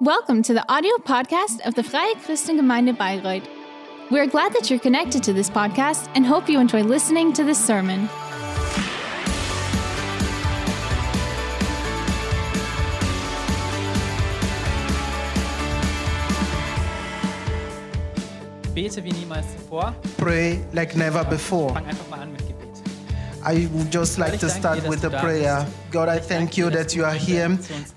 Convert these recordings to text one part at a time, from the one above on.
Welcome to the audio podcast of the Freie Christengemeinde Bayreuth. We're glad that you're connected to this podcast and hope you enjoy listening to this sermon. Bete wie niemals zuvor. pray like never before. Fang einfach mal an mit Gebet. I would just like to start with a prayer. God, I thank you that you are here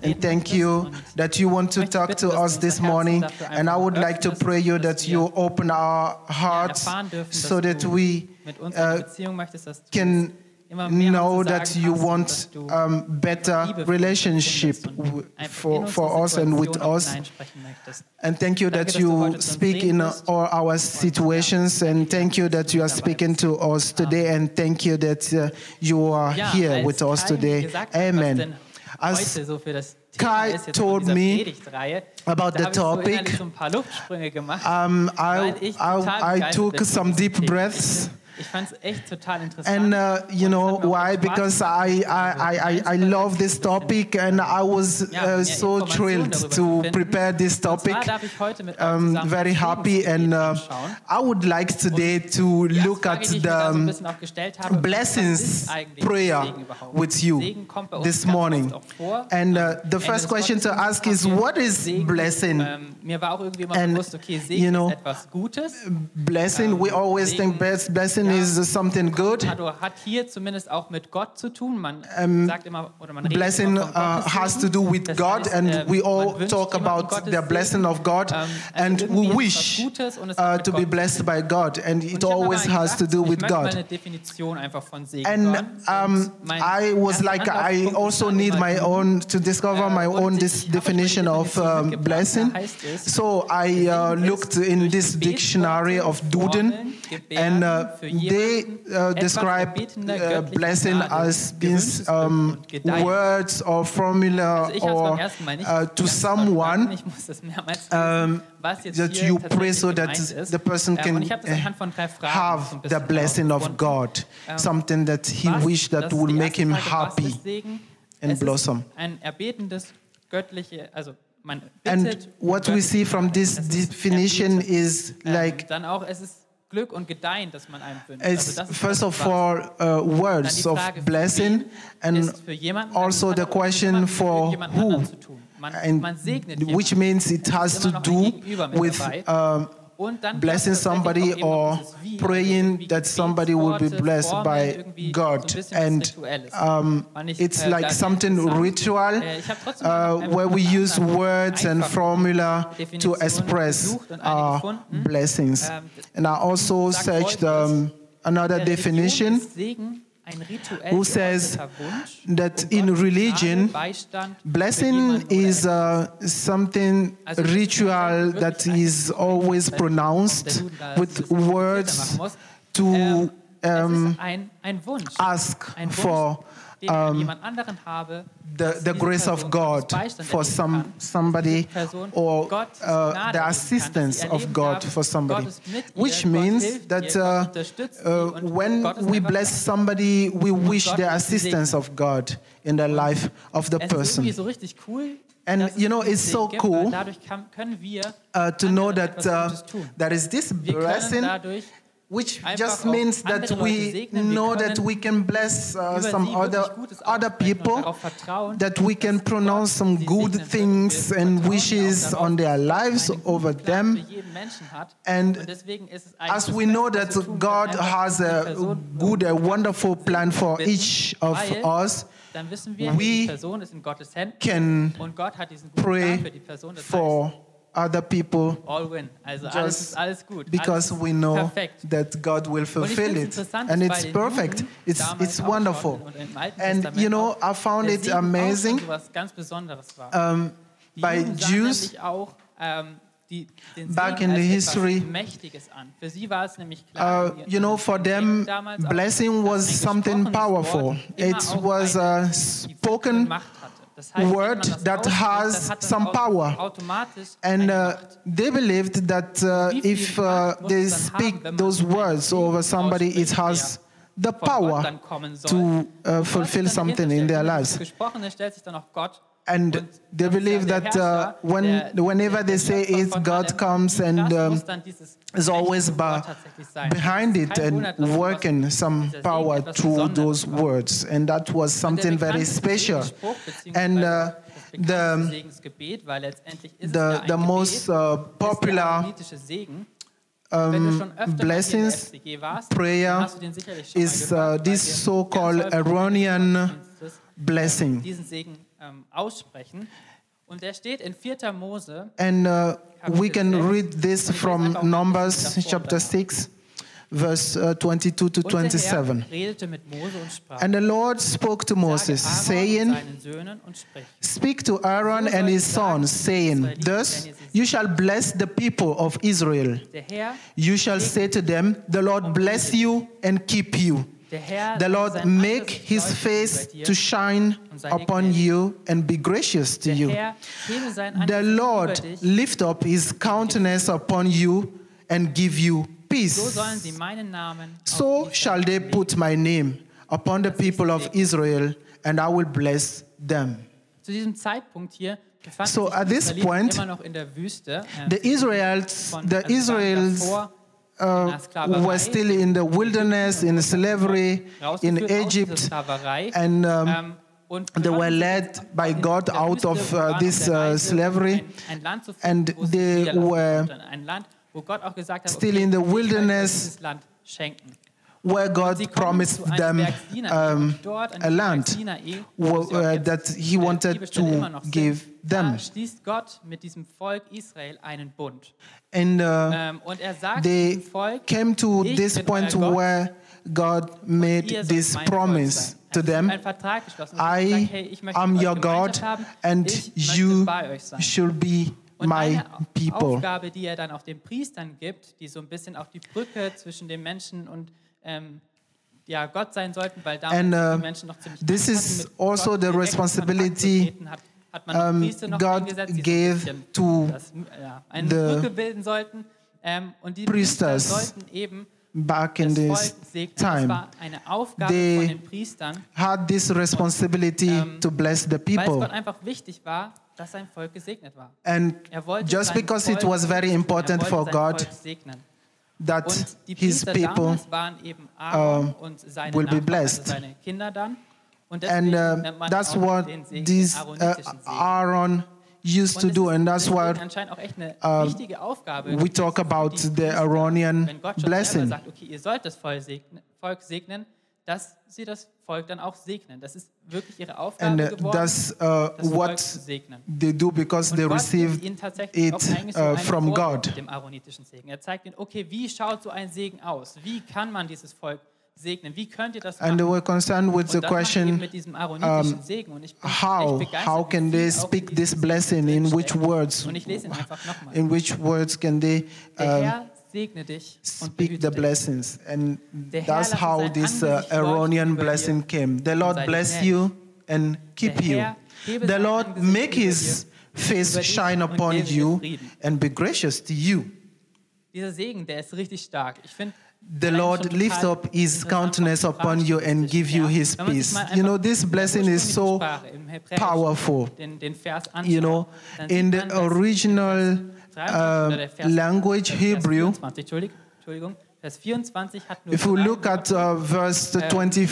and thank you that you want to talk to us this morning. And I would like to pray you that you open our hearts so that we uh, can know that you want um, better Liebe für uns relationship findest und w- einfach in for, for us and with us. And thank you that dass du heute you speak in all our situations, and thank you that you are speaking to us today, and thank you that uh, you are here with us today. gesagt hat, was Amen. As heute so für das Thema Kai told me about the habe ich so topic, innerlich so ein paar Luftsprünge gemacht. um, I, weil ich total I, I took some deep breaths. Ich fand echt total interessant. And uh, you know hat mir auch why? Because I, I, I, I love this topic and I was uh, so thrilled to prepare this topic. darf ich heute mit euch Um, very happy and uh. I would like today to look at Frage, die ich mir da so ein the bisschen auch gestellt habe, was blessings prayer with you Segen kommt bei uns this morning. oft auch vor. And uh, the first question to ask is what is blessing? Ähm, mir war auch irgendwie immer And, bewusst, okay, Segen you know, ist etwas Gutes. Blessing, we always think best blessing is something good. Hat, hier zumindest auch mit Gott zu tun. Man sagt immer, oder man Blessing uh, has to do with God, and äh, we all talk about the blessing of God, Ähm, and we ist es was wish Gutes und es hat uh, to be blessed by God, and it ich hab mir always has to do with God. eine Definition einfach von Segen And um, I was like, I also need my own to discover my own this hab euch mal die definition of um, blessing. Da heißt es, So I uh, looked in this dictionary of Duden, and uh, they uh, describe uh, blessing as Glück um, words or formula Also ich hab's beim or ersten Mal nicht uh, to someone Ich muss das mehrmals um, lesen, was jetzt that you pray so that the person Ähm, can und ich habe das uh, anhand von drei Fragen so ein have the blessing of. God, something that he wished that would make him happy. and blossom. Ist ein erbetendes göttliche, also man And what we see from this Gnade. Es ist definition is Ähm, like dann auch, es ist Glück und Gedeihen, das man einem wünscht. it's also first of all uh, words of blessing and also the question for who anderen zu tun. Man, and man which means it has to immer noch ein do with um, blessing somebody eben noch or dieses Wie, also praying that somebody will be blessed by irgendwie so ein God. And um, it's äh, like something ritual Äh, ich hab trotzdem mal uh, where we use words and formula to express gesucht und eine our blessings. Ähm, And I also searched um, another definition ist Segen ein rituell who says that um in religion, Gnade, Beistand für Blessing is uh, something Also es ist ritual that is always pronounced der Duden da ein with words to Ähm, um, ist ein, ein Wunsch, ask for den ich an um, jemand anderen habe, the, the grace of God for some somebody or uh, the assistance of God for somebody, Gott ist mit ihr, which means that uh, Gott unterstützt sie uh, when we bless somebody, we wish the assistance of God in the life of the person. irgendwie so richtig cool, And, you know, it's so cool, weil dadurch kann, können wir uh, to know that uh, there is this blessing which just means that we know that we can bless uh, some other other people that we can pronounce some good things and wishes on their lives over them für jeden Menschen hat. And Und deswegen ist es as we know that was wir tun God has a good a wonderful plan for each of us dann wissen wir, we die Person ist in Gottes Händen can und Gott hat diesen guten Plan pray für die Person. Das heißt, for other people all win. Also alles alles gut. because alles we know perfekt. that God will fulfill it and it's perfect Juden it's it's wonderful and you know I found it amazing schon was ganz Besonderes war. um, by Jews auch ähm, die, Back in the history, an. Für sie war es klar, Uh, you know, for them, blessing was something powerful. It was a die spoken wirkliche Macht hatte. Das heißt, wenn word that has dann hat das some power. And uh, they believed that uh, if uh, they es dann haben, speak those words over somebody, it has the power dann kommen soll. to uh, fulfill something in their lives. Dieses Gesprochene stellt sich dann auch Gott And they believe that uh, when whenever they say it, God comes and um, muss dann dieses is always mächtige by, Wort tatsächlich sein. behind it and Wunder, dass daraus working some power through those words. And that was something very special. And uh, the, bekannteste Segensgebet, weil letztendlich ist es the, the most uh, popular aaronitische Segen. Wenn du um, schon öfter mal hier in der blessings prayer dann hast du den sicherlich schon is uh, this so-called Aaronian blessing. Ähm, aussprechen. Und der steht in 4. Mose, And uh, we can read this from Numbers chapter 6, verse uh, 22 to 27. Herr redete mit Mose und sprach, And the Lord spoke to Moses, saying, und seinen Söhnen und sprich, Speak to Aaron and his sons, saying, Thus you shall bless the people of Israel. You shall say to them, The Lord bless you and keep you. The Lord make his face to shine upon you and be gracious to you. Herr hebe sein The Lord lift up his countenance upon you and give you peace. sollen sie meinen Namen auf So shall they put my name upon the people of Israel, and I will bless them. Zu diesem Zeitpunkt hier befanden So at this point, immer noch in der Wüste. ähm, The sie Israelites, the Israels uh, were still in the wilderness, in slavery, in rausgeführt aus dieser Egypt, and um, ähm, they were led by God out of, uh, this, uh, slavery, ein, ein Land zu finden, and they were konnten. ein Land, wo Gott auch gesagt hat, still in the ich möchte euch wilderness, dieses Land schenken. Where God promised them um, und dort an a land Sinai, wo- wo sie auch uh, that he wanted to immer noch sind, give them. Da schließt Gott mit Israel einen Bund. And uh, Ähm, er they came to this point where God made this promise to them Ein Vertrag geschlossen. Und I er sagt, hey, ich möchte am your God, and you should be Und my people. Aufgabe, die er dann auch den Priestern gibt, die so ein bisschen auch die Brücke zwischen dem Menschen und ähm, ja, Gott sein sollten, weil damals And, uh, die Menschen noch ziemlich this is also Gott the responsibility, Kontakt zu treten, hat, hat man um, noch God eingesetzt, die so ein gave to das, ja, eine the Brücke bilden sollten. Ähm, und die Priester sollten eben back in this time eine Aufgabe They von den Priestern, had this responsibility ähm, to bless the weil es people. Einfach wichtig war, dass sein Volk gesegnet war. And Er just because it was very important er for God segnen. That Und die his Priester people damals waren eben Aaron uh, und seine will be Nachbarn, blessed. also seine Kinder dann. Und and uh, that's what this uh. Aaron used to do, and that's eine uh, we talk about the Aaronian blessing. sagt, okay, ihr sollt das Volk segnen, dass sie das Volk dann auch segnen. Das ist wirklich ihre Aufgabe and uh, geworden, that's uh, das what segnen. they do because Und they Gott received ihnen tatsächlich it so uh, from God. dem aaronitischen Segen. Er zeigt ihnen, okay, wie schaut so ein Segen aus? Wie kann man dieses Volk segnen? Wie könnt ihr das And they machen? were concerned with the Und das macht eben question mit diesem aaronitischen um, Segen. Und ich bin how how can they speak this blessing in which words Und ich lese ihn einfach nochmal. in which words can they um, segne dich und speak the blessings. And that's how this uh, Aaronian blessing came. The Lord bless you and keep you. The Lord make his face shine upon you and be gracious to you. Dieser Segen, der ist richtig stark. Ich finde, the Lord lift up his countenance upon you and give you his peace. You know, this blessing is so powerful. Den, den Vers You know, in the original Vers 23 uh, Vers- language Hebrew, 24, Entschuldigung, Entschuldigung, Vers 24 hat nur if we look at uh, verse Vers 24,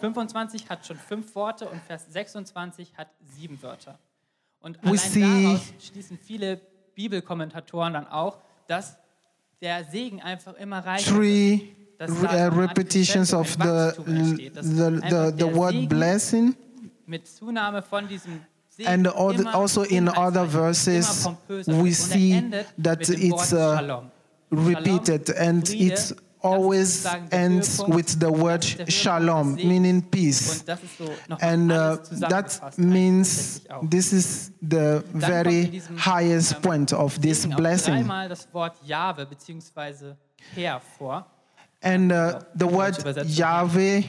25 hat schon fünf Worte und Vers 26 hat sieben Wörter. Und allein daraus schließen viele Bibelkommentatoren dann auch, dass der Segen einfach immer reicher three Art repetitions of the, the, the, the word blessing. mit Zunahme von diesem And also in other verses, we see that it's, uh, repeated and it always ends with the word ist der Höhepunkt shalom meaning peace. Und das ist so noch and uh, that means this is the Dann kommt in very highest point of this blessing. dreimal das Wort Jahwe bzw. Herr vor. and uh, the word Yahweh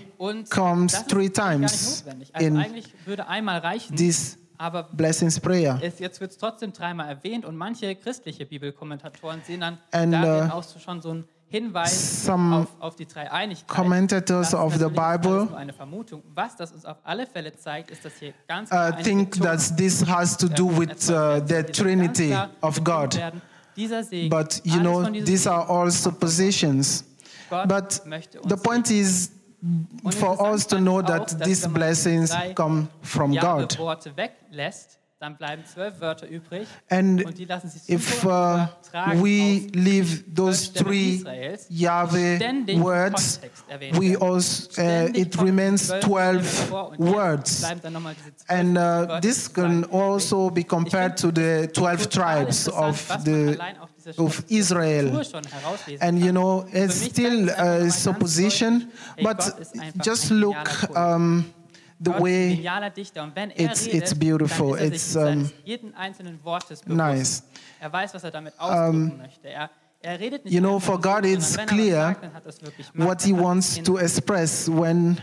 comes three eigentlich gar nicht times in eigentlich würde einmal reichen, this aber blessings prayer es, jetzt wird es trotzdem dreimal erwähnt und manche christliche Bibelkommentatoren sehen dann And, darin uh, auch schon so einen Hinweis auf, auf die Dreieinigkeit. commentators ist of the Bible nur eine Vermutung. Was das uns auf alle Fälle zeigt, ist, dass hier ganz uh, klar eine think that this has to do with uh, the ist Trinity of God. Segen, But you know, these are all suppositions. Gott But the point is for us to know auch, that these wenn man diese blessings come from God. Worte weglässt, dann bleiben zwölf Wörter übrig And und die lassen sich if uh, we leave those three Yahweh words, we also uh, it remains 12 Stämme vor und jetzt words. bleiben dann nochmal diese zwölf And uh, this can also be compared to the 12 tribes of the of Israel. And you know, it's still a supposition, but just look um, the way it's- it's beautiful. It's, um, jeden einzelnen Wortes bewusst. nice. Er weiß, was er damit ausdrücken möchte. Er, er redet nicht you know, for God it's er clear sagt, dann hat er's wirklich Macht, what He wants to express when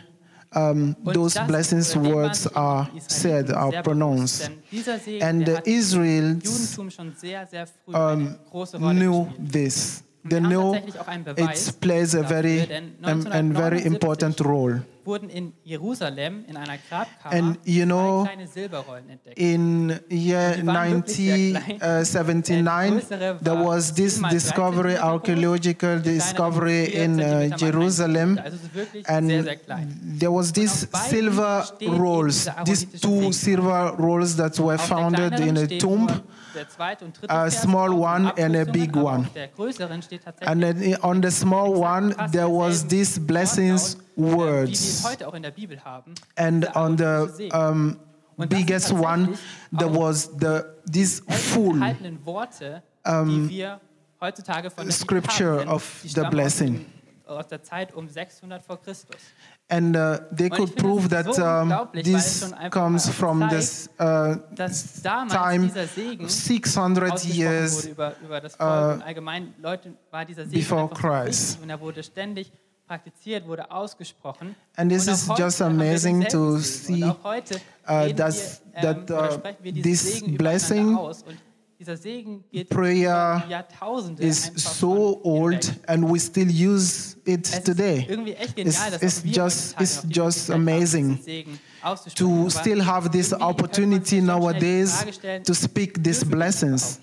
um, those blessings oder dem waren words are said, are pronounced. bewusst, denn dieser Segen, And der the hat im Israels Judentum schon sehr, sehr früh um, eine große Rolle knew this. They wir haben know tatsächlich auch einen Beweis it plays a very um, and very important role. Wurden in Jerusalem in einer Grabkammer And you know, kleine Silberrollen entdeckt. In year Die waren wirklich sehr klein. 1979, größere there was this 7 mal 13 discovery, archaeological discovery in uh, Zentimeter mal 1 Jerusalem, Zentimeter. Also es ist wirklich sehr, and there was beiden silver rolls, these two silver rolls that were founded in a tomb. nur der zweite und dritte a small one and a big one. Auf der größeren steht tatsächlich And then on the small one, there was these blessings Äh, words. es heute auch in der Bibel haben. And on the um, Und das sind biggest one, there was the this full erhaltenen Worte, die wir heutzutage von der Bibel scripture of the blessing. Aus, dem, aus der Zeit um 600 vor Christus. And uh, they could prove that um, unglaublich, weil es this comes from this uh, time dieser 600 years wurde über, über und allgemein Leute war before Christ. Wichtig und er wurde ständig praktiziert, wurde ausgesprochen. And this is just amazing to see, uh, reden that, ähm, uh, sprechen wir diesen this blessing übereinander aus Segen geht prayer is so old and we still use it today. It's, it's just, it's just amazing diesen Segen auszusprechen. to still have this irgendwie könnte man sich opportunity schon schnell die nowadays to speak these blessings.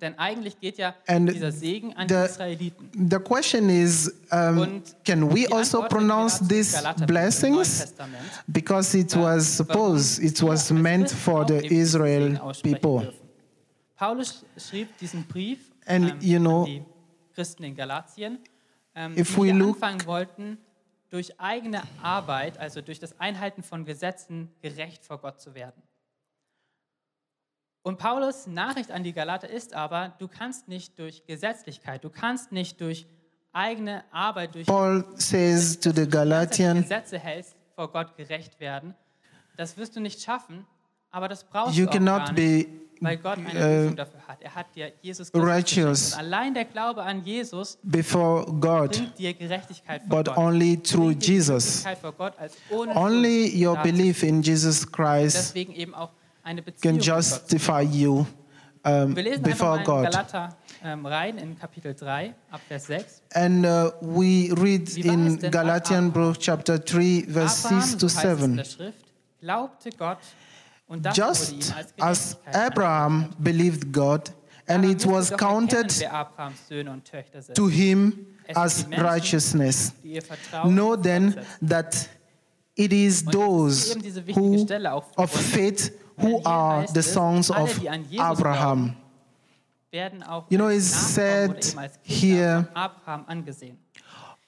Denn eigentlich geht ja And dieser Segen an the- die Israeliten. The question is um, can we also pronounce these blessings? Because it was supposed, it was meant for the Israel people. Paulus schrieb diesen Brief And, ähm, you know, an die Christen in Galatien, ähm, if die we look- anfangen wollten, durch eigene Arbeit, also durch das Einhalten von Gesetzen, gerecht vor Gott zu werden. Und Paulus Nachricht an die Galater ist aber, du kannst nicht durch Gesetzlichkeit, du kannst nicht durch eigene Arbeit, durch Paul says to the dass du Galatian, Gesetze hältst, vor Gott gerecht werden. Das wirst du nicht schaffen, aber das brauchst you du auch gar nicht, be weil Gott eine uh, Lösung dafür hat. Er hat dir Jesus Christus allein der Glaube an Jesus before God, bringt dir Gerechtigkeit vor but Gott. only through Jesus. Gott, als ohne Only your belief in Jesus Christ Deswegen eben auch can justify you um, before einfach mal in God. Galater ähm, rein in Kapitel 3, ab Vers 6. And uh, we read Wie war es in Galatian Abraham? book chapter 3, verse Abraham, 6 to so heißt es in 7. der Schrift, glaubte Gott und das wurde Just as Abraham believed God, and it was counted erkennen, wer Abrahams Söhne und Töchter sind, to him as righteousness. die ihr Vertrauen Know then that it is Und jetzt ist those eben diese wichtige who of faith who hier are heißt the es, sons alle, of die an Jesus Abraham. glauben, werden auch You know, als it's Nachkommen said oder eben als Kinder here, von Abraham angesehen.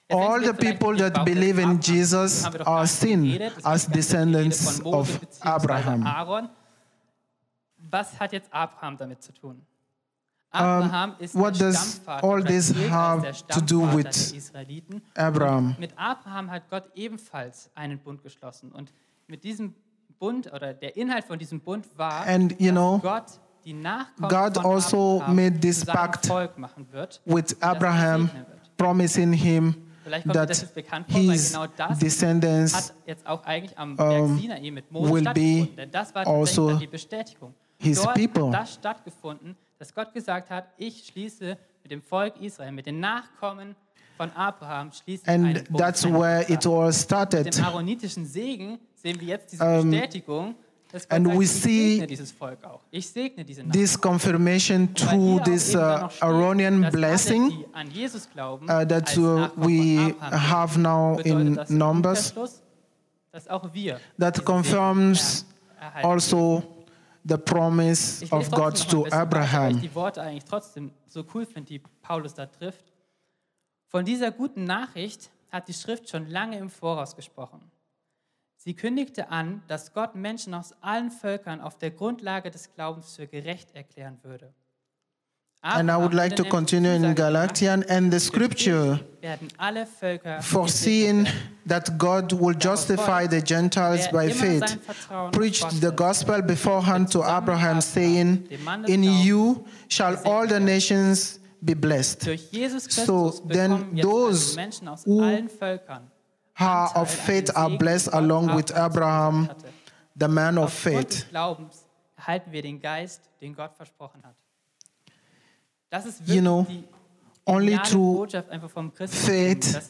Jetzt All denken the wir vielleicht, people jetzt that braucht es believe in Abraham. Jesus Haben wir doch are gar nicht seen geredet. Es as gibt ganz viel Rede descendants von Mose of beziehungsweise Abraham. Aaron. Was hat jetzt Abraham damit zu tun? Abraham ist what der does Stammvater all oder this gilt als have der to do Stammvater with der Israeliten. Abraham? Und mit Abraham hat Gott ebenfalls einen Bund geschlossen. Und mit diesem Bund oder der Inhalt von diesem Bund war, And, you dass know, Gott die Nachkommen God von also Abraham made this pact Volk machen wird. with Abraham, wird. promising him that his descendants um, mit will be Denn das war tatsächlich also dann die Bestätigung. his people. hat das stattgefunden, dass Gott gesagt hat, ich schließe mit dem Volk Israel, mit den Nachkommen von Abraham schließen And einen Bund, that's where it all Mit started. dem aaronitischen Segen sehen wir jetzt diese Bestätigung, dass Gott and sagt, we ich see segne dieses Volk auch. Ich segne diese Nachkommen. This confirmation through this uh, Aaronian blessing an Jesus glauben, uh, that uh, we have now in Numbers dass auch wir that confirms also the promise Ich of God to ich Abraham. die Worte eigentlich trotzdem so cool finde, die Paulus da trifft. Von dieser guten Nachricht hat die Schrift schon lange im Voraus gesprochen. Sie kündigte an, dass Gott Menschen aus allen Völkern auf der Grundlage des Glaubens für gerecht erklären würde. And I would like to continue in Galatian and the scripture foreseeing that God will justify the Gentiles by faith, preached the gospel beforehand to Abraham, saying, In you shall all the nations be blessed. So then those also who Ha of faith are blessed along with Abraham the man of faith. des Glaubens erhalten wir den Geist, den Gott versprochen hat. Das ist You know, only through Botschaft einfach vom Christentum, faith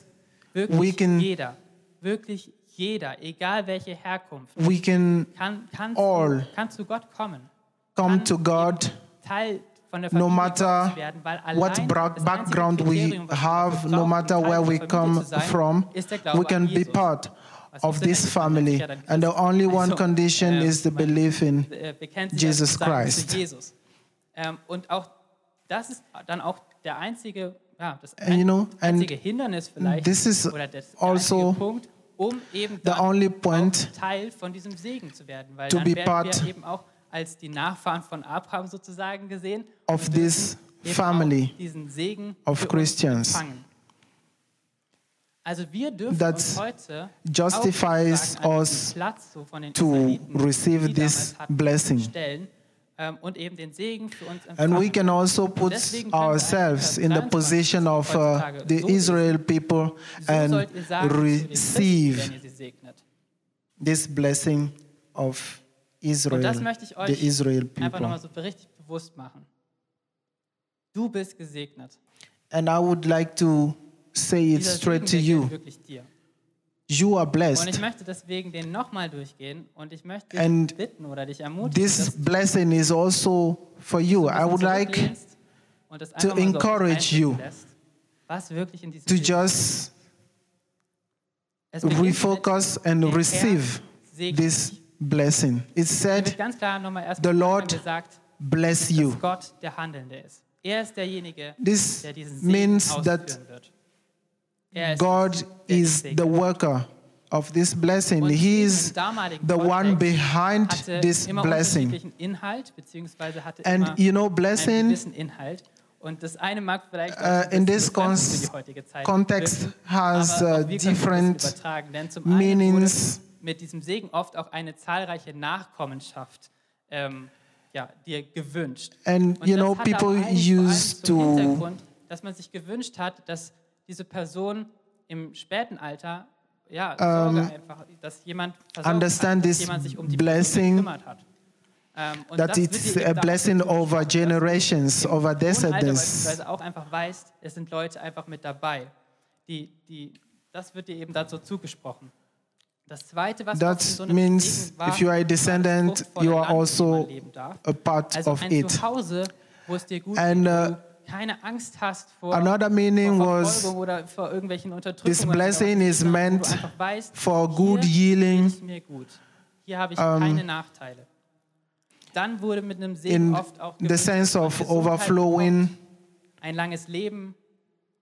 we can- jeder, egal welche Herkunft, We can kann, kann, all zu, kann zu Gott kommen. come kann to God Teil von der no matter Gottes werden, weil what allein bra- das einzige background we Kriterium, was wir have, no matter where we come from, ist der Glaube we can be part of this das? Man nennt family. sich ja dann And the only one condition ähm, is the belief in äh, Jesus Christ. Ähm, und auch das ist dann auch der einzige, ja, das And you know, and einzige Hindernis vielleicht this is oder das, der also um the only point auch Teil von diesem Segen zu to be part wir eben auch als die Nachfahren von Abraham sozusagen gesehen of this family auch diesen Segen of Christians. empfangen. Also wir dürfen That justifies auch sozusagen an us diesen Platz so von den to receive this blessing. ähm, und eben den Segen für uns empfangen. And we can also put deswegen können wir ourselves in the position of uh, the Israel people and sollt ihr sagen zu den Christen, receive wenn ihr sie segnet. this blessing of Israel, the Israel people. so richtig bewusst machen. Du bist gesegnet. And I would like to say it Dieser straight to you. gilt wirklich dir. You are Und ich blessed. möchte deswegen den nochmal durchgehen und ich möchte dich And bitten oder dich ermutigen, This blessing is also for you. I would like zurücklehnst und das to so encourage you lässt, was wirklich in diesem to just Es beginnt mit, refocus and receive this blessing. It said, wird ganz klar nochmal erst the Lord bless you. Gott der Handelnde ist. Er ist derjenige, This der diesen Segen means ausführen that wird. Er ist God der is the worker of this blessing. Und He is im damaligen the one Kontext behind hatte this immer blessing. unterschiedlichen Inhalt, beziehungsweise hatte And immer you know, einen blessing gewissen Inhalt. Und das eine mag vielleicht auch uh, ein in bisschen this befremdend für cons- die heutige Zeit context wirken, has aber uh, auch wir können das different übertragen, denn zum einen meanings. wurde mit diesem Segen oft auch eine zahlreiche Nachkommenschaft ähm, ja, dir gewünscht. And Und you know, people used to Hintergrund, dass man sich gewünscht hat, dass diese Person im späten Alter ja, Sorge einfach, dass jemand understand hat, dass this jemand sich um die blessing, hat. Ähm, und that it's a blessing over du generations, over descendants. beispielsweise auch einfach weißt, es sind Leute einfach mit dabei. Die, die, das wird dir eben dazu zugesprochen. Das Zweite, was That oft in so einem means if you are a descendant, you are Land, in dem also man leben darf. a part of it. Zuhause, wo es dir gut And, uh, du keine Angst hast vor, Another meaning was Verfolgung oder vor irgendwelchen Unterdrückungen. this blessing is immer, wo du meant for good healing geht es mir gut. Hier habe ich keine Nachteile. Dann wurde mit einem Segen in the sense of overflowing ein langes Leben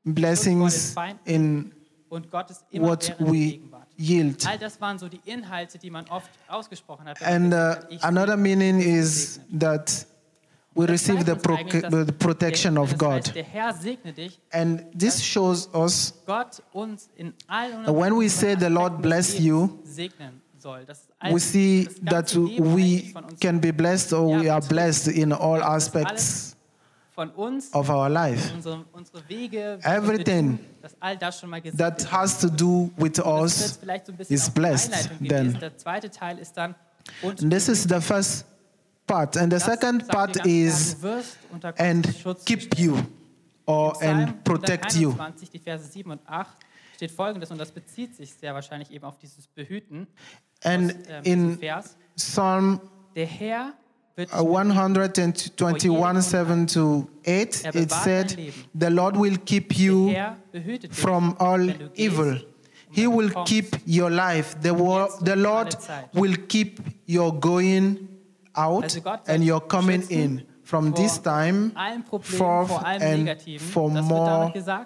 blessings in und Gottes immer what we. Yield. All das waren so die Inhalte, die man oft ausgesprochen hat. And uh, gesagt hat, ich another meaning is that we receive the, pro- the protection of God. Heißt, der Herr segne dich, And this shows us Gott uns in allen when we say the Lord bless you, segnen soll. Das we see that we eigentlich von uns, can be blessed or we are blessed in all aspects von uns of our life. unsere, unsere Wege, was Everything wir tun, dass all das schon mal gesegnet That wird. has to do with Das ist us. jetzt vielleicht so ein bisschen is auch die blessed Einleitung then. gewesen. Der zweite Teil ist dann und And this is the first part. And the das second sagt part dir ganz klar, is du wirst unter and Gottes Schutz keep gestellt. you. or Psalm and protect you. 121, die Verse 7 und 8 steht folgendes, und das bezieht sich sehr wahrscheinlich eben auf dieses Behüten. And aus, ähm, in diesem Vers. Psalm Der Herr wird dich uh, 121, 7 to 8, Er it said. The Lord will keep you Herr behütet dich, from all wenn du gehst evil. He will keep your life. The, wo- the Lord will keep your going out and your coming in from this time forth and for more zum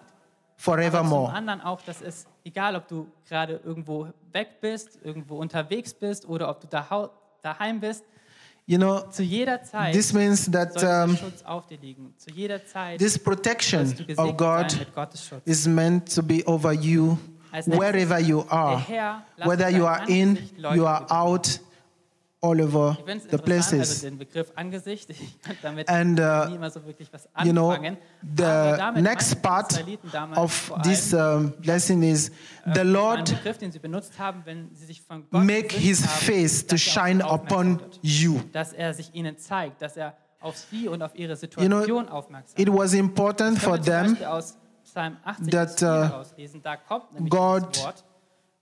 forevermore. anderen auch, dass es, egal ob du gerade irgendwo weg bist, irgendwo unterwegs bist oder ob du daheim bist, You know, zu jeder Zeit this means that um, Schutz auf dir liegen. Zu jeder Zeit this protection of God sein mit Gottes Schutz. is meant to be over you wherever you are, whether you are in, you are out, all over Ich finde es the places. den Begriff Angesicht, ich kann damit And, uh, nie immer so wirklich was You know, the next part of this um, lesson is the Lord Begriff, den sie benutzt haben, wenn sie sich von Gott make his face to er shine upon you. dass er sich ihnen zeigt, dass er auf sie und auf ihre You know, it was important for them Beispiel aus Psalm 80 that, uh, herauslesen. Da kommt nämlich God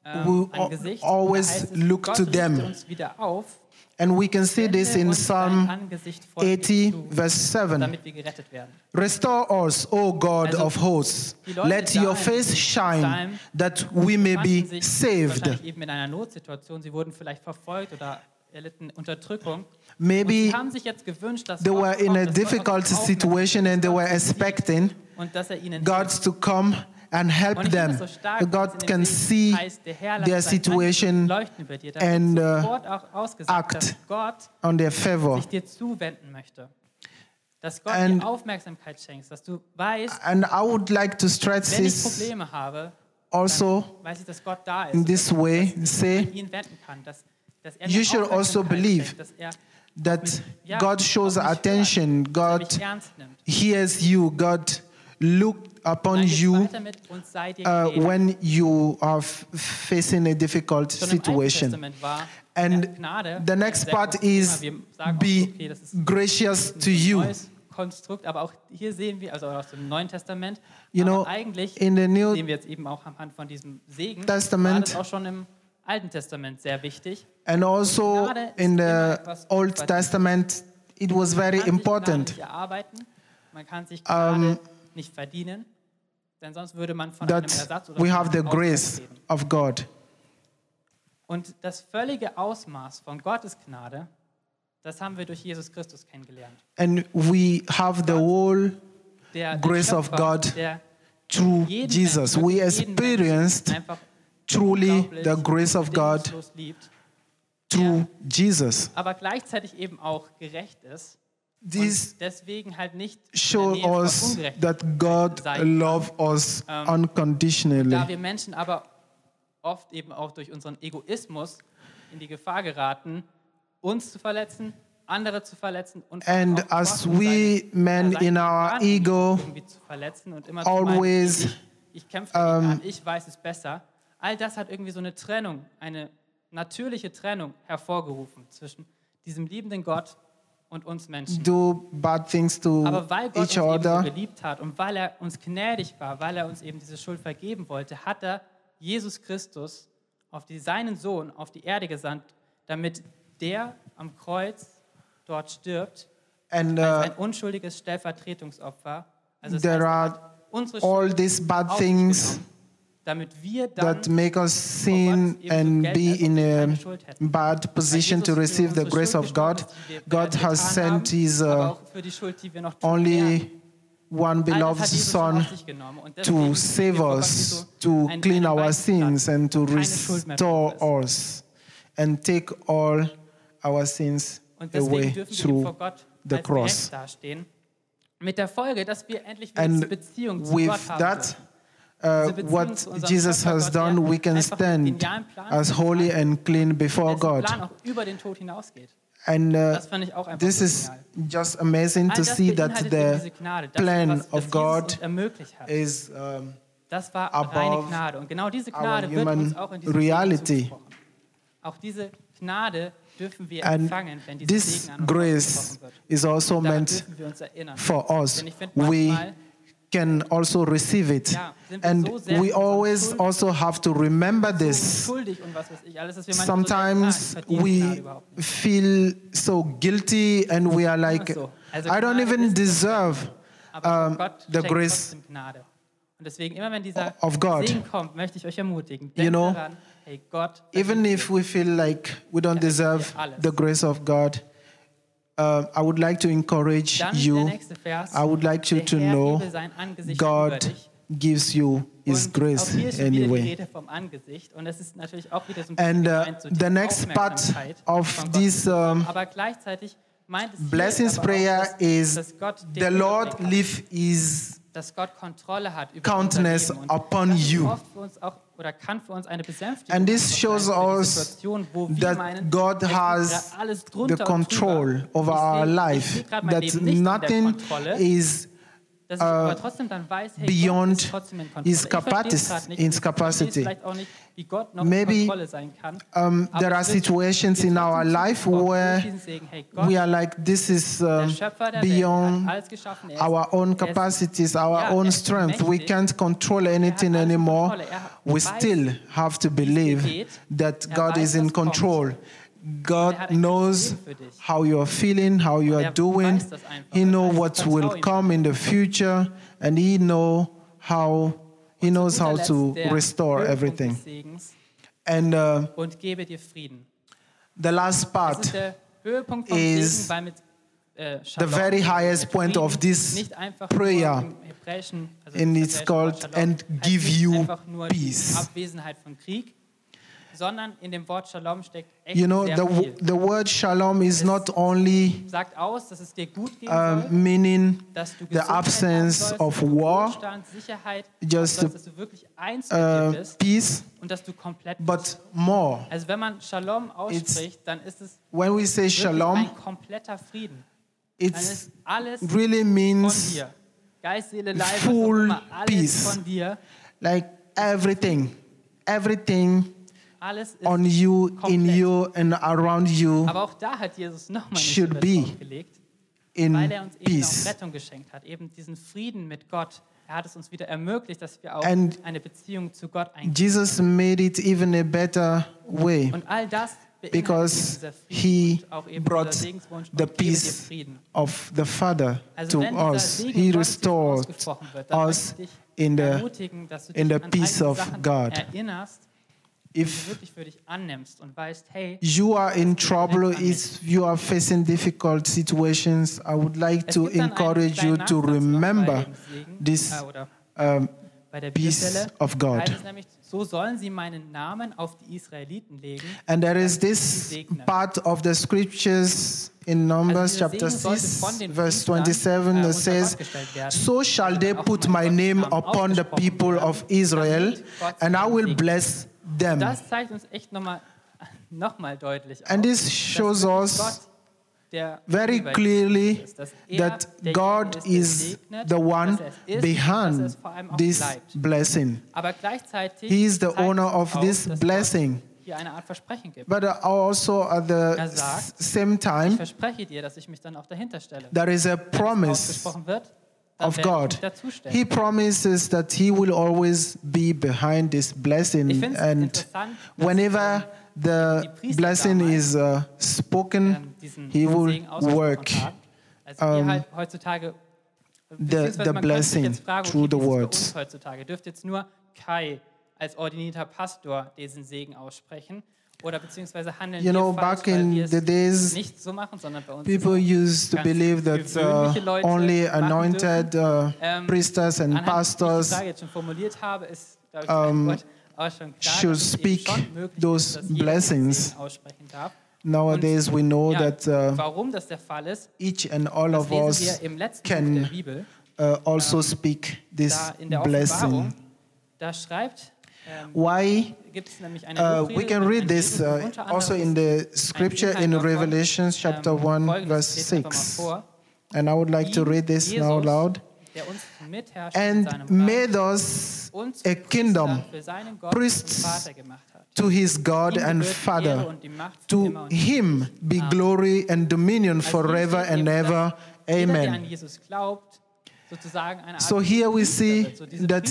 will ähm, always da look to them. Uns wieder auf, And we can see this in Psalm Angesicht vor dir 80, verse 7. damit wir gerettet werden. Restore us, O God of hosts. Let your face shine, that we may be saved. wahrscheinlich eben in einer Notsituation. Sie wurden vielleicht verfolgt oder erlitten Unterdrückung. Und Maybe sie haben sich jetzt gewünscht, dass they were in a dass Gott auf difficult situation and they were Gott sie sieht expecting er God to come and help Und ich finde them. es so stark, God dass in dem can see heißt, der Herr lässt their situation Angesicht leuchten über dir. Da wird and, uh, sofort auch ausgesagt, act. on their favor. sich dir zuwenden möchte. Dass Gott And- dir Aufmerksamkeit schenkt, dass du weißt, And I would like to stress this habe, also weiß ich, dass Gott da ist. in this way, say mich an ihn wenden kann, dass, dass er You should also believe er that God shows auf mich hört, attention, er God mich ernst nimmt. hears you, God looked upon you weiter mit uns sei dir uh, when you are facing a difficult Schon im Alten situation. And the next part is be oft, okay, das ist gracious to you. Konstrukt, aber auch hier sehen wir, also aus dem Neuen Testament, You know, eigentlich in the New sehen wir jetzt eben auch anhand von diesem Segen, Testament- war das auch schon im Alten Testament sehr wichtig. And also in the Old. Testament, it was very kann sich Gnade important. man kann sich Gnade nicht verdienen, denn sonst würde man von einem Ersatz oder we have the grace of God. Und das völlige Ausmaß von Gottes Gnade, das haben wir durch Jesus Christus kennengelernt. And we have the whole Der, der Grace of Schöpfer, God der through Jesus. Menschen, We experienced truly the grace of God liebt, through Jesus. aber gleichzeitig eben auch gerecht ist. This und deswegen halt nicht show us that God loves us Ähm, unconditionally. Da wir Menschen aber oft eben auch durch unseren Egoismus in die Gefahr geraten, uns zu verletzen, andere zu verletzen und And as we men in our ego always, meinen, ich, ich kämpfe um, an, ich weiß es besser. All das hat irgendwie so eine Trennung, eine natürliche Trennung hervorgerufen zwischen diesem liebenden Gott und uns Menschen. do bad things to Aber weil Gott uns each eben so other, geliebt hat und weil er uns gnädig war, weil er uns eben diese Schuld vergeben wollte, hat er Jesus Christus auf die, seinen Sohn auf die Erde gesandt, damit der am Kreuz dort stirbt and als uh, ein unschuldiges Stellvertretungsopfer. Also es there heißt, er are unsere all Schuld these bad auf sich things genommen, that make us sin and be in a keine Schuld hätten. bad position to receive the grace of God. gestorben ist, die wir God has sent His uh, auch für die Schuld, die wir noch tun only one beloved hat Jesus schon Son auf sich genommen. Und to save sind wir vor Gott us, to clean our sins, and to wo keine Schuld mehr restore us and take all our sins away dürfen wir vor through the cross. gerecht dastehen. Mit der Folge, dass wir endlich wieder And diese Beziehung zu with that. Uh, what Jesus has done, we can stand as holy and clean before God. Plan auch über den Tod hinausgeht. And uh, Das fand ich auch einfach this is just amazing to see that beinhaltet eben diese the plan of God uns ermöglicht hat. is um, above reine Gnade. Und genau diese Gnade wird human uns auch in diesem reality. Segen zugesprochen. Auch diese Gnade dürfen wir and empfangen, wenn dieser this Segen an uns grace is also meant dürfen wir uns erinnern. for us. Denn ich finde We can also receive it. Ja, sind wir And we always also have to remember this. schuldig und was weiß ich alles, dass wir manchmal so denken, Sometimes ah, ich verdiene Gnade we feel so guilty and we are like, I don't even deserve um, the grace trotzdem Gnade. Und deswegen, immer wenn dieser of God. Segen kommt, möchte ich euch ermutigen, denkt You know, daran, hey Gott, even if we feel like we don't deserve the grace of God, uh, I would like to encourage you. I would like you to know hebe sein Angesicht über God gives you His grace auch hier ist schon wieder die anyway. Rede vom Angesicht. Und das ist natürlich auch wieder so ein bisschen And uh, gemeint, so die the next part of this um, aber gleichzeitig meint es hier blessings prayer is the Lord leave His dass Gott Kontrolle hat über countenance unser Leben. Und upon you. Oft für uns auch oder kann für uns eine Besänftigung And this shows sein für die us that God has the control over our life, sehe gerade mein that Leben nicht in der nothing is dass ich aber trotzdem dann weiß, hey, beyond Gott ist trotzdem his Ich verstehe es capacities- gerade nicht, his capacity. verstehe vielleicht auch nicht, wie Gott noch Maybe, in Kontrolle sein kann. Um, there are situations in our life where diesen Segen, hey, Gott, we are like, this is um, beyond Welt, hat alles geschaffen, er our own er capacities, our own er strength. We can't control anything anymore. We still have to believe that God is in control. God knows System für dich. how you are feeling, how you are doing. weiß das einfach. He knows what will come in the future, and He know how He knows how to restore everything. And uh, Und gebe dir Frieden. the last part ist der Höhepunkt vom is Segen, weil mit äh, the very highest point of this prayer. nur im Hebräischen, also And it's called, "And give you einfach nur die peace." Von sondern in dem Wort Shalom steckt echt You know, sehr the, viel. the word shalom is not only Sagt aus, dass es dir gut gehen soll, meaning dass du the absence sollst, of war, Wohlstand, Sicherheit just sollst, dass du wirklich eins uh, bist peace, und dass du komplett bist. but more. Also wenn man Shalom ausspricht, dann ist es When we say shalom, ein kompletter Frieden. Dann it's ist alles really von means dir. Geist, Seele, Leib, full immer, alles peace. von dir. like everything, everything Alles ist on you, in you, and around you Aber auch da hat Jesus nochmal should be draufgelegt, in weil er uns eben auch peace. Rettung geschenkt hat, eben diesen Frieden mit Gott. Er hat es uns wieder ermöglicht, dass wir auch And eine Beziehung zu Gott eingehen. Jesus made it even a better way Und all das because eben dieser Frieden he auch brought the und gebe dir peace of the Father to us. He restored ausgesprochen wird, dann us möchte ich dich in the ermutigen, dass du dich in the peace of God. erinnerst, die du if wirklich für dich annimmst und weißt, hey, you are in trouble, if you are facing difficult situations, I would like es to gibt dann einen encourage you to remember Segen, this äh, um, bei peace of God. nämlich, so sollen sie meinen Namen auf die Israeliten legen. And there is this part of the scriptures in Numbers dieser chapter 6, verse 27 äh, that says, gestellt werden. So shall they put my name upon the people of Israel, and I will bless them. Das zeigt uns echt nochmal noch mal deutlich auf, And this shows us very clearly that God is the one behind this blessing. He is the owner of this blessing. But also at the same time, there is a promise of God. He promises that He will always be behind this blessing, and whenever the blessing is uh, spoken, ähm, He will work. Um, the beziehungsweise man könnte sich blessing through the wie ist es bei words. heutzutage? Dürfte jetzt nur Kai als ordinierter Pastor diesen Segen aussprechen? Oder beziehungsweise handeln You wir know, falsch, back in the days, nicht so machen, sondern bei uns people used to believe that uh, only anointed uh, Ähm, and anhand, wie ich die pastors Frage jetzt schon formuliert habe, ist, ich, um, Gott auch schon klar, should dass es eben speak those ist, blessings. diesen Segen aussprechen darf. nowadays we know Ja, that uh, warum das der Fall ist, each and all of us wir im letzten Buch can Bibel. uh, also speak this Da in der blessing. Da schreibt, ähm, Why? nämlich eine Uh, we can read this uh, also in the scripture in Revelation chapter ähm, 1, verse ich lese einfach mal 6. And I would like to read this now loud. Der uns zum Mitherrscher in seinem And made us a kingdom, Priester für seinen Gott priests und Vater gemacht hat. to his God and gebührt die Ehre Father. und die Macht für To immer und ewig. him be glory and dominion forever and ever. Jeder, der an Amen. Jesus glaubt, sozusagen eine Art So here we see wird, so diese that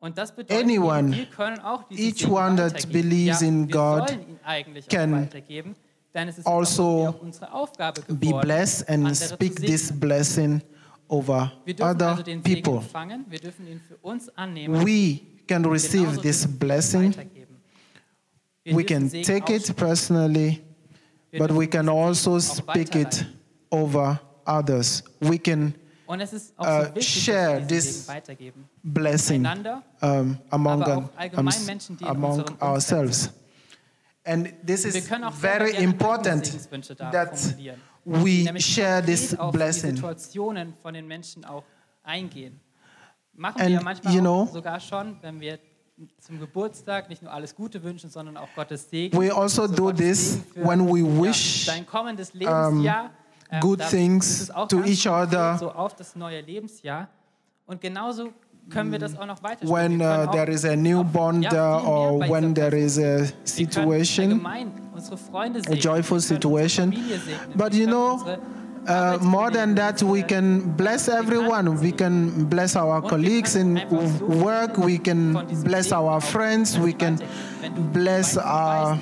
Priesterstellung auch bekommt. Und das bedeutet, anyone, wir können auch diesen each one that believes ja, in God sollen ihn eigentlich can auch weitergeben, denn es ist also be blessed and speak this blessing over other also den Segen people. empfangen, wir dürfen ihn für uns annehmen, We can receive this blessing. We can take it personally, but we can also speak it over others. We can Und es ist auch uh, so wichtig, share this weitergeben. blessing um, among, um, auch um, Menschen, die among ourselves. And this is können auch selber very important that we share this konkret auf die blessing. Situationen von den Menschen auch eingehen. Machen And, wir manchmal you know- sogar schon, wenn wir zum Geburtstag nicht nur alles Gute wünschen, sondern auch Gottes Segen. We also So do this when we wish dein kommendes Lebensjahr. ähm, good things ist es auch to each other. So auf das neue Lebensjahr. Und genauso können wir das auch noch weiterspielen. when uh, there is a newborn ja, there or when there is a situation. allgemein unsere Freunde a joyful wir können unsere situation. But you know, Uh, more than that, we can bless everyone. We can bless our colleagues in work. We can bless our friends. We can bless our,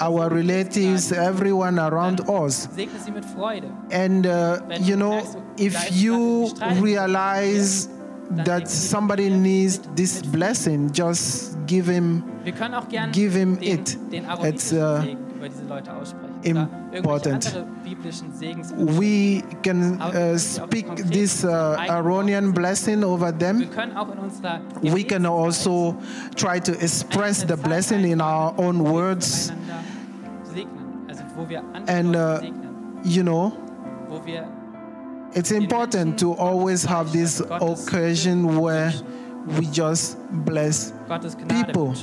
our relatives, everyone around us. Segne sie mit Freude. And uh, you know, if you realize that somebody needs this blessing, just give him Wir können auch gerne Give him it. It's, uh, Segen über diese Leute aussprechen. important. Oder irgendwelche andere biblischen Segenswünsche. we can uh, speak this uh, Aaronian blessing over them. können auch in unserer We can also try to express the blessing in our own words. einander segnen. Also wo wir andere And, uh. You know, it's important to always have this occasion where we just bless people.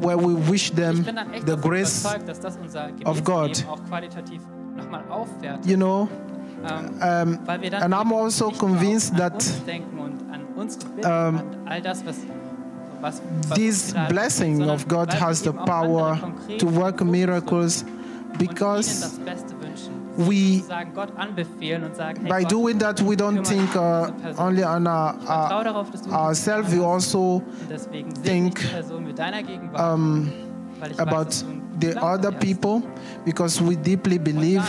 Where we wish them bin dann echt the grace, überzeugt, dass das unser of God. Gebetsleben auch qualitativ nochmal aufwertet. you know. Ähm, Um, weil wir dann and I'm also convinced that uns denken und an unsere Bitten, um, this blessing of God has the power to work miracles because das Beste wünschen. We sagen Gott anbefehlen und sagen, hey by doing that we don't think um uh, only on our, our du ourselves we also und deswegen segne ich think, die Person mit deiner Gegenwart, um, about weiß, dass du einen the other people because we deeply believe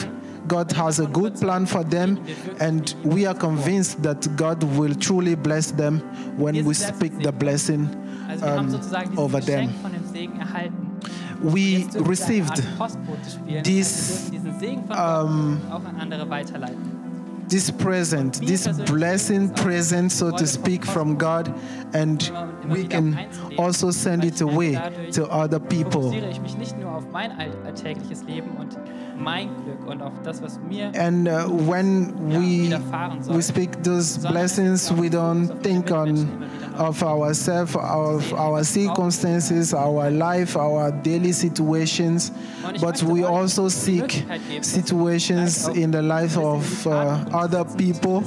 God has a good plan for them and we are convinced that God will truly bless them when we speak the blessing Also wir haben um, over them. We Jetzt dürfen wir eine received Art Postbote spielen. this, also wir dürfen diesen Segen von um, Gott auch an andere weiterleiten. this present, this blessing present, so to speak, from God, and we can also send it away to other people. Fokussiere ich mich nicht nur auf mein all- alltägliches Leben und mein Glück und auf das, was mir And uh, when we we speak those blessings, we don't think on of ourselves, of our circumstances, our life, our daily situations, but we also seek situations in the life of uh, other people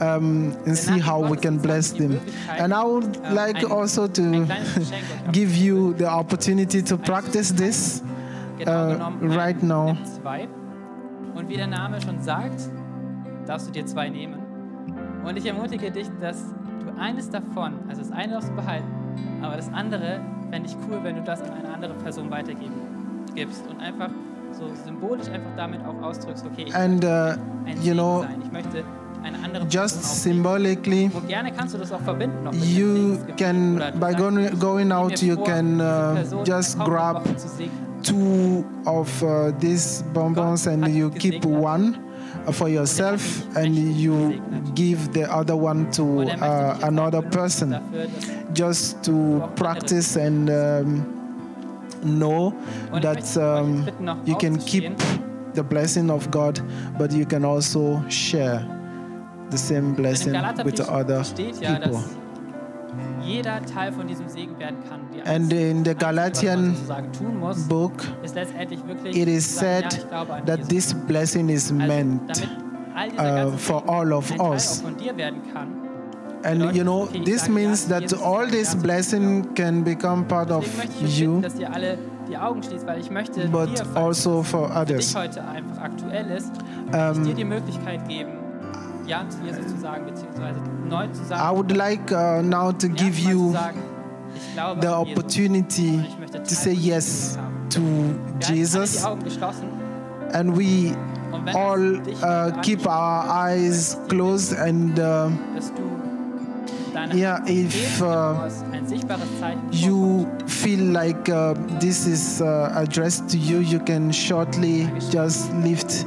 um, and see how we can bless them. And I would like also to give you the opportunity to practice this. uh, right now. Und wie der Name schon sagt, darfst du dir zwei nehmen. Und ich ermutige dich, dass du eines davon, also das eine darfst du behalten, aber das andere fände ich cool, wenn du das an eine andere Person weitergeben gibst und einfach so symbolisch einfach damit auch ausdrückst, okay, ich And uh, you know, sein, ich möchte eine andere just symbolically, Und gerne kannst du das auch verbinden. Noch mit you can by going, going out, you vor, can uh, Person just grab two of uh, these bonbons and you keep one for yourself and you give the other one to uh, another person just to practice and um, know that um, you can keep the blessing of God, but you can also share the same blessing with the other people. And in the Einzige, was man Galatian sozusagen tun muss, book, ist letztendlich wirklich it is said ich glaube an that this blessing is meant uh, for all of us. auch von dir werden kann. And you know, this means that all this blessing can become part of Deswegen möchte ich euch you, bitten, dass ihr alle die Augen schließt, weil ich möchte but also for others. heute einfach aktuell ist, ich dir Um, die Möglichkeit geben, Ja zu Jesus zu sagen, beziehungsweise neu zu sagen. I would like uh, now to give ersten Mal zu you sagen, ich glaube the opportunity Und ich möchte to say yes to Wir halten alle Jesus, die Augen geschlossen. and we all uh, keep our eyes closed and uh, dass du deine Yeah, if, uh, daraus ein sichtbares Zeichen you feel like uh, this is uh, addressed to you, you can shortly just lift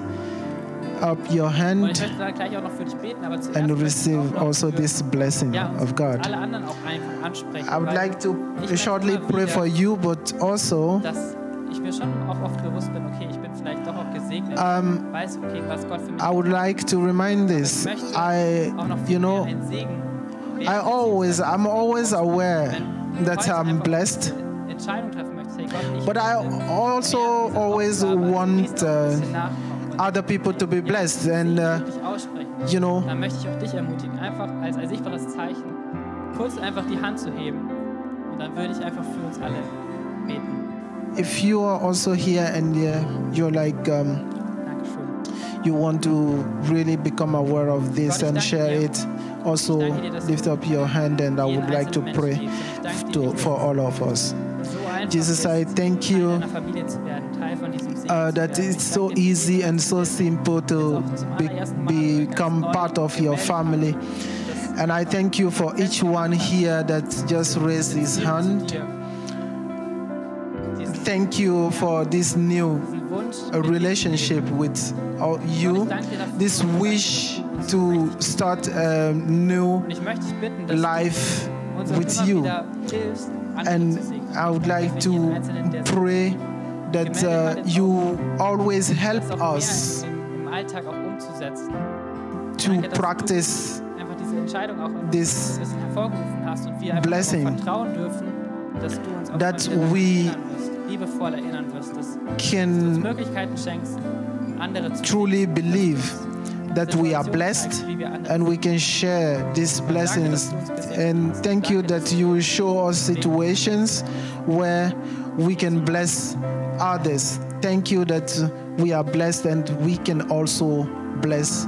up your hand möchte dann gleich auch noch für dich beten, aber zuerst and receive also this blessing of God. alle anderen auch einfach ansprechen. I would like to shortly pray for you, but also dass ich mir schon auch oft bewusst bin, okay, ich bin vielleicht doch auch gesegnet. um, weiß, okay, was Gott für mich I would like to remind this. I, auch noch viel you know, mehr ein Segen I always, I'm always aware that I'm blessed. eine Entscheidung treffen möchtest, hey Gott, ich But I also always want Priester auch ein uh, bisschen nachkommen. Und other people to be blessed, and uh, you know, dann möchte ich auch dich ermutigen, einfach als ein sichtbares Zeichen, kurz einfach die Hand zu heben. Und dann würde ich einfach für uns alle beten. if you are also here and you're like um, you want to really become aware of this and share it, also lift up your hand, and I would like to pray to, for all of us. So Jesus, I thank you uh, that it's so easy and so simple to be, become part of your family. And I thank you for each one here that just raised his hand. Thank you for this new relationship with you, this wish to start a new life with you. And. I would like to pray that uh, you always help das auch mehr us im, im Alltag auch umzusetzen. to Danke, dass du practice einfach diese Entscheidung auch in this uns ein bisschen hervorgerufen hast und wir einfach blessing. darauf vertrauen dürfen, dass du uns auch That immer wieder daran we erinnern wirst, liebevoll erinnern wirst, dass can Möglichkeiten schenkst, andere zu truly believe that we are blessed zeigst, wie wir andere and we can share these blessings. And thank you that you show us situations where we can bless others. Thank you that we are blessed and we can also bless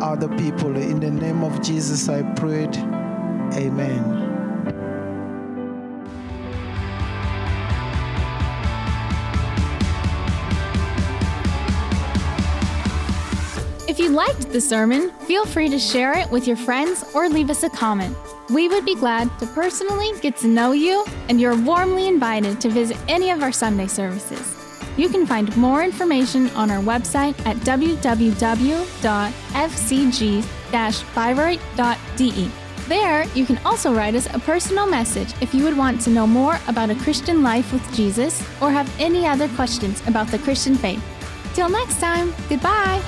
other people. In the name of Jesus, I prayed. Amen. If you liked the sermon, feel free to share it with your friends or leave us a comment. We would be glad to personally get to know you, and you're warmly invited to visit any of our Sunday services. You can find more information on our website at www.fcg-bayreuth.de. There, you can also write us a personal message if you would want to know more about a Christian life with Jesus or have any other questions about the Christian faith. Till next time, goodbye!